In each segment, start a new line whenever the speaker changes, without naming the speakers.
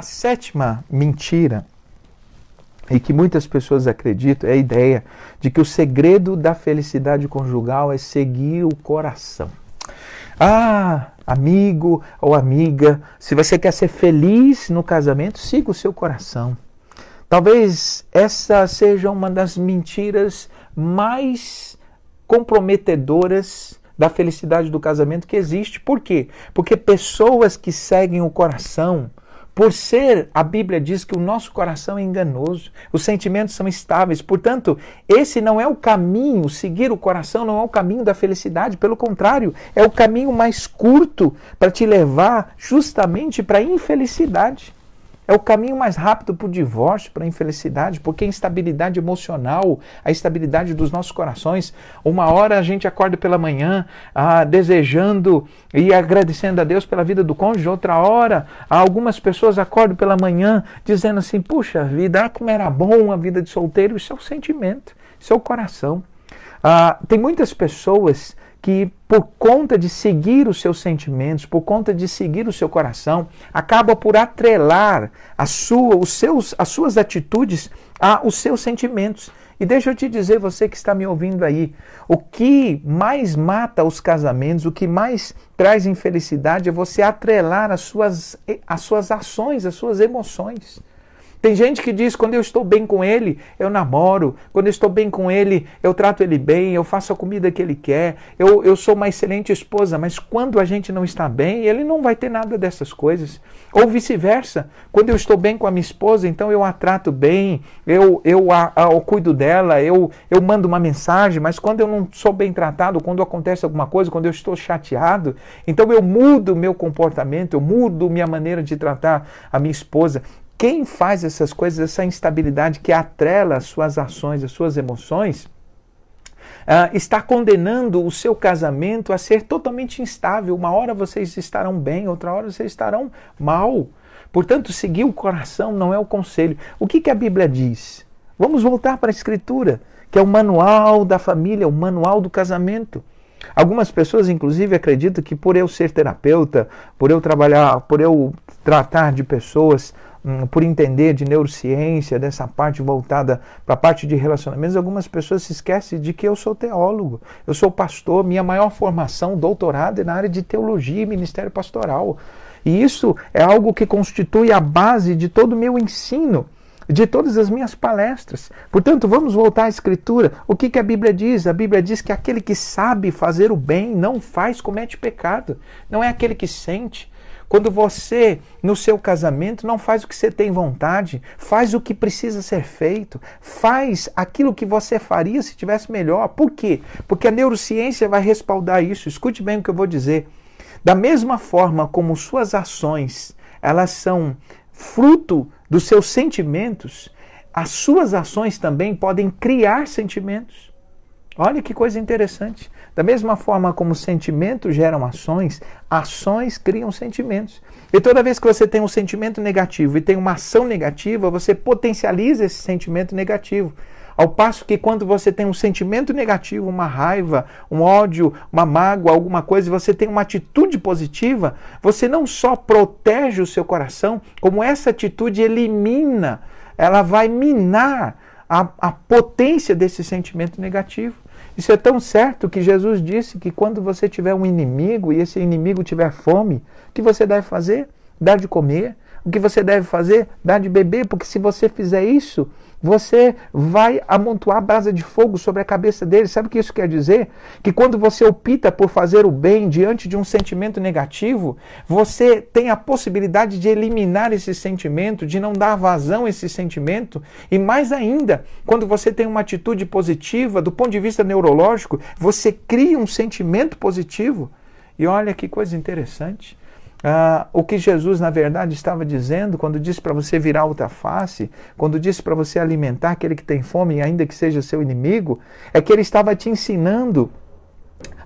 A sétima mentira, e que muitas pessoas acreditam, é a ideia de que o segredo da felicidade conjugal é seguir o coração. Ah, amigo ou amiga, se você quer ser feliz no casamento, siga o seu coração. Talvez essa seja uma das mentiras mais comprometedoras da felicidade do casamento que existe. Por quê? Porque pessoas que seguem o coração, por ser, a Bíblia diz que o nosso coração é enganoso, os sentimentos são estáveis. Portanto, esse não é o caminho, seguir o coração não é o caminho da felicidade, pelo contrário, é o caminho mais curto para te levar justamente para a infelicidade. É o caminho mais rápido para o divórcio, para a infelicidade, porque a instabilidade emocional, a instabilidade dos nossos corações. Uma hora a gente acorda pela manhã ah, desejando e agradecendo a Deus pela vida do cônjuge, outra hora algumas pessoas acordam pela manhã dizendo assim: puxa vida, ah, como era bom a vida de solteiro. Isso é o sentimento, isso é o coração. Ah, tem muitas pessoas que, por conta de seguir os seus sentimentos, por conta de seguir o seu coração, acaba por atrelar a sua, os seus, as suas atitudes aos seus sentimentos. E deixa eu te dizer, você que está me ouvindo aí, o que mais mata os casamentos, o que mais traz infelicidade é você atrelar as suas, as suas ações, as suas emoções. Tem gente que diz: quando eu estou bem com ele, eu namoro. Quando eu estou bem com ele, eu trato ele bem, eu faço a comida que ele quer, eu, eu sou uma excelente esposa. Mas quando a gente não está bem, ele não vai ter nada dessas coisas. Ou vice-versa. Quando eu estou bem com a minha esposa, então eu a trato bem, eu, eu, a, a, cuido dela, eu, eu mando uma mensagem. Mas quando eu não sou bem tratado, quando acontece alguma coisa, quando eu estou chateado, então eu mudo meu comportamento, eu mudo minha maneira de tratar a minha esposa. Quem faz essas coisas, essa instabilidade que atrela as suas ações, as suas emoções, uh, está condenando o seu casamento a ser totalmente instável. Uma hora vocês estarão bem, outra hora vocês estarão mal. Portanto, seguir o coração não é o conselho. O que, que a Bíblia diz? Vamos voltar para a Escritura, que é o manual da família, o manual do casamento. Algumas pessoas, inclusive, acreditam que por eu ser terapeuta, por eu trabalhar, por eu tratar de pessoas Hum, por entender de neurociência, dessa parte voltada para a parte de relacionamentos, algumas pessoas se esquecem de que eu sou teólogo, eu sou pastor, minha maior formação, doutorado, é na área de teologia e ministério pastoral. E isso é algo que constitui a base de todo o meu ensino de todas as minhas palestras. Portanto, vamos voltar à Escritura. O que, que a Bíblia diz? A Bíblia diz que aquele que sabe fazer o bem não faz, comete pecado. Não é aquele que sente, quando você, no seu casamento, não faz o que você tem vontade, faz o que precisa ser feito, faz aquilo que você faria se tivesse melhor. Por quê? Porque a neurociência vai respaldar isso. Escute bem o que eu vou dizer. Da mesma forma como suas ações, elas são fruto dos seus sentimentos, as suas ações também podem criar sentimentos. Olha que coisa interessante. Da mesma forma como sentimentos geram ações, ações criam sentimentos. E toda vez que você tem um sentimento negativo e tem uma ação negativa, você potencializa esse sentimento negativo. Ao passo que quando você tem um sentimento negativo, uma raiva, um ódio, uma mágoa, alguma coisa, e você tem uma atitude positiva, você não só protege o seu coração, como essa atitude elimina, ela vai minar a, a potência desse sentimento negativo. Isso é tão certo que Jesus disse que quando você tiver um inimigo e esse inimigo tiver fome, o que você deve fazer? Dar de comer. O que você deve fazer? Dar de beber, porque se você fizer isso, você vai amontoar brasa de fogo sobre a cabeça dele. Sabe o que isso quer dizer? Que quando você opta por fazer o bem diante de um sentimento negativo, você tem a possibilidade de eliminar esse sentimento, de não dar vazão a esse sentimento. E mais ainda, quando você tem uma atitude positiva, do ponto de vista neurológico, você cria um sentimento positivo. E olha que coisa interessante. Ah, o que Jesus, na verdade, estava dizendo quando disse para você virar outra face, quando disse para você alimentar aquele que tem fome, ainda que seja seu inimigo, é que ele estava te ensinando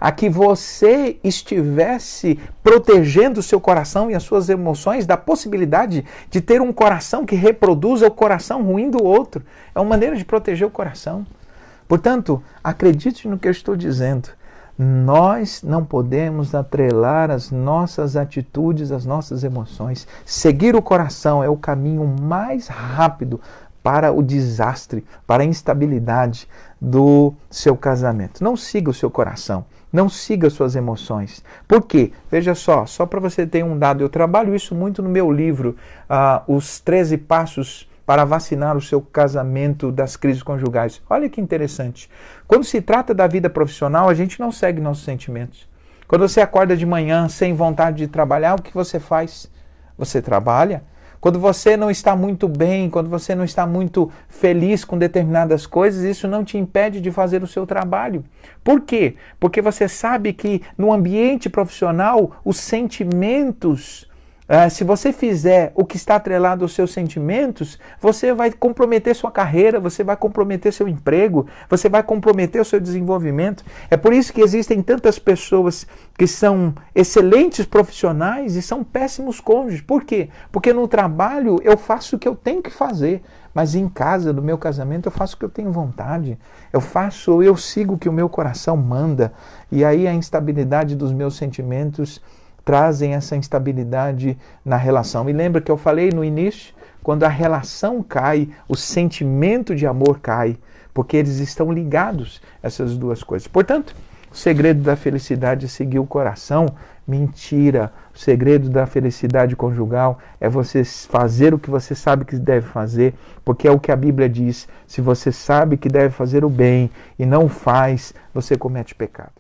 a que você estivesse protegendo o seu coração e as suas emoções da possibilidade de ter um coração que reproduza o coração ruim do outro. É uma maneira de proteger o coração. Portanto, acredite no que eu estou dizendo. Nós não podemos atrelar as nossas atitudes, as nossas emoções. Seguir o coração é o caminho mais rápido para o desastre, para a instabilidade do seu casamento. Não siga o seu coração, não siga suas emoções. Por quê? Veja só, só para você ter um dado, eu trabalho isso muito no meu livro, uh, Os 13 Passos para vacinar o seu casamento das crises conjugais. Olha que interessante. Quando se trata da vida profissional, a gente não segue nossos sentimentos. Quando você acorda de manhã sem vontade de trabalhar, o que você faz? Você trabalha. Quando você não está muito bem, quando você não está muito feliz com determinadas coisas, isso não te impede de fazer o seu trabalho. Por quê? Porque você sabe que no ambiente profissional os sentimentos Uh, se você fizer o que está atrelado aos seus sentimentos, você vai comprometer sua carreira, você vai comprometer seu emprego, você vai comprometer o seu desenvolvimento. É por isso que existem tantas pessoas que são excelentes profissionais e são péssimos cônjuges. Por quê? Porque no trabalho eu faço o que eu tenho que fazer, mas em casa, no meu casamento, eu faço o que eu tenho vontade. Eu faço, eu sigo o que o meu coração manda. E aí a instabilidade dos meus sentimentos trazem essa instabilidade na relação. E lembra que eu falei no início, quando a relação cai, o sentimento de amor cai, porque eles estão ligados, essas duas coisas. Portanto, o segredo da felicidade é seguir o coração. Mentira. O segredo da felicidade conjugal é você fazer o que você sabe que deve fazer, porque é o que a Bíblia diz. Se você sabe que deve fazer o bem e não faz, você comete pecado.